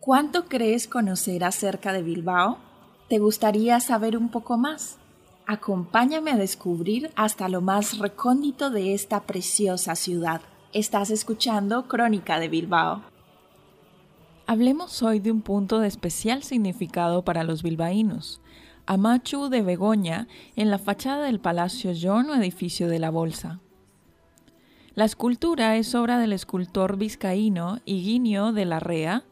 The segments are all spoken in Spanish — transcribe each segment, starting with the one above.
¿Cuánto crees conocer acerca de Bilbao? ¿Te gustaría saber un poco más? Acompáñame a descubrir hasta lo más recóndito de esta preciosa ciudad. Estás escuchando Crónica de Bilbao. Hablemos hoy de un punto de especial significado para los bilbaínos, Amachu de Begoña, en la fachada del Palacio John o edificio de la Bolsa. La escultura es obra del escultor vizcaíno Higuinio de la Rea.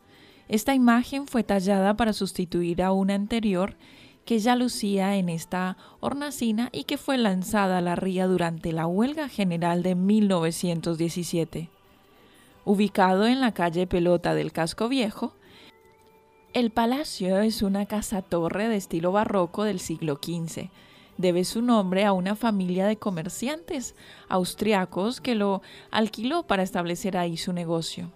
Esta imagen fue tallada para sustituir a una anterior que ya lucía en esta hornacina y que fue lanzada a la ría durante la huelga general de 1917. Ubicado en la calle Pelota del Casco Viejo, el palacio es una casa-torre de estilo barroco del siglo XV. Debe su nombre a una familia de comerciantes austriacos que lo alquiló para establecer ahí su negocio.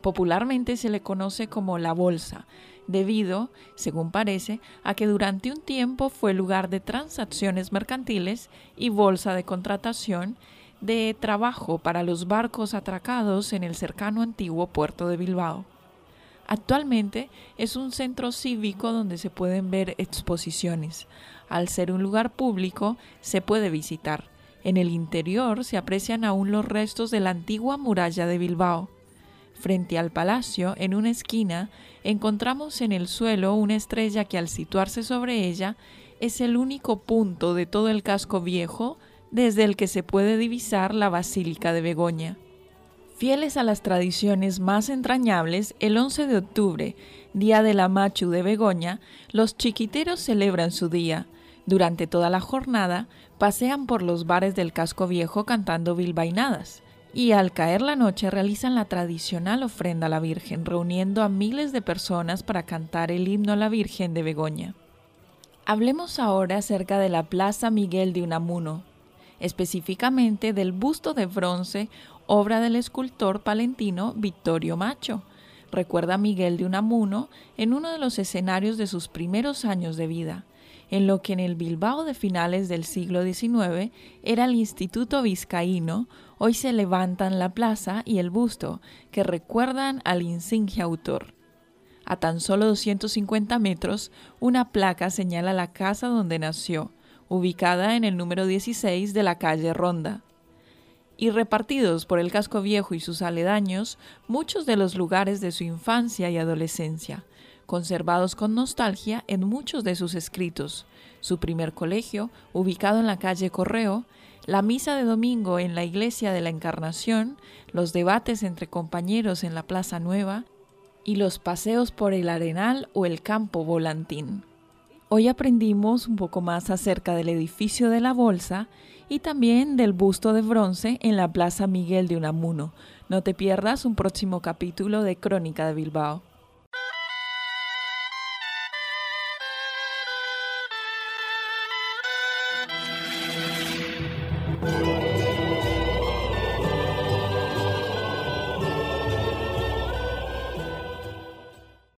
Popularmente se le conoce como la Bolsa, debido, según parece, a que durante un tiempo fue lugar de transacciones mercantiles y bolsa de contratación de trabajo para los barcos atracados en el cercano antiguo puerto de Bilbao. Actualmente es un centro cívico donde se pueden ver exposiciones. Al ser un lugar público, se puede visitar. En el interior se aprecian aún los restos de la antigua muralla de Bilbao. Frente al palacio, en una esquina, encontramos en el suelo una estrella que al situarse sobre ella es el único punto de todo el casco viejo desde el que se puede divisar la Basílica de Begoña. Fieles a las tradiciones más entrañables, el 11 de octubre, día de la Machu de Begoña, los chiquiteros celebran su día. Durante toda la jornada, pasean por los bares del casco viejo cantando bilbainadas y al caer la noche realizan la tradicional ofrenda a la Virgen, reuniendo a miles de personas para cantar el himno a la Virgen de Begoña. Hablemos ahora acerca de la Plaza Miguel de Unamuno, específicamente del busto de bronce, obra del escultor palentino Vittorio Macho. Recuerda a Miguel de Unamuno en uno de los escenarios de sus primeros años de vida, en lo que en el Bilbao de finales del siglo XIX era el Instituto Vizcaíno, hoy se levantan la plaza y el busto, que recuerdan al insigne autor. A tan solo 250 metros, una placa señala la casa donde nació, ubicada en el número 16 de la calle Ronda. Y repartidos por el casco viejo y sus aledaños, muchos de los lugares de su infancia y adolescencia, conservados con nostalgia en muchos de sus escritos. Su primer colegio, ubicado en la calle Correo, la misa de domingo en la iglesia de la Encarnación, los debates entre compañeros en la Plaza Nueva y los paseos por el Arenal o el Campo Volantín. Hoy aprendimos un poco más acerca del edificio de la Bolsa y también del busto de bronce en la Plaza Miguel de Unamuno. No te pierdas un próximo capítulo de Crónica de Bilbao.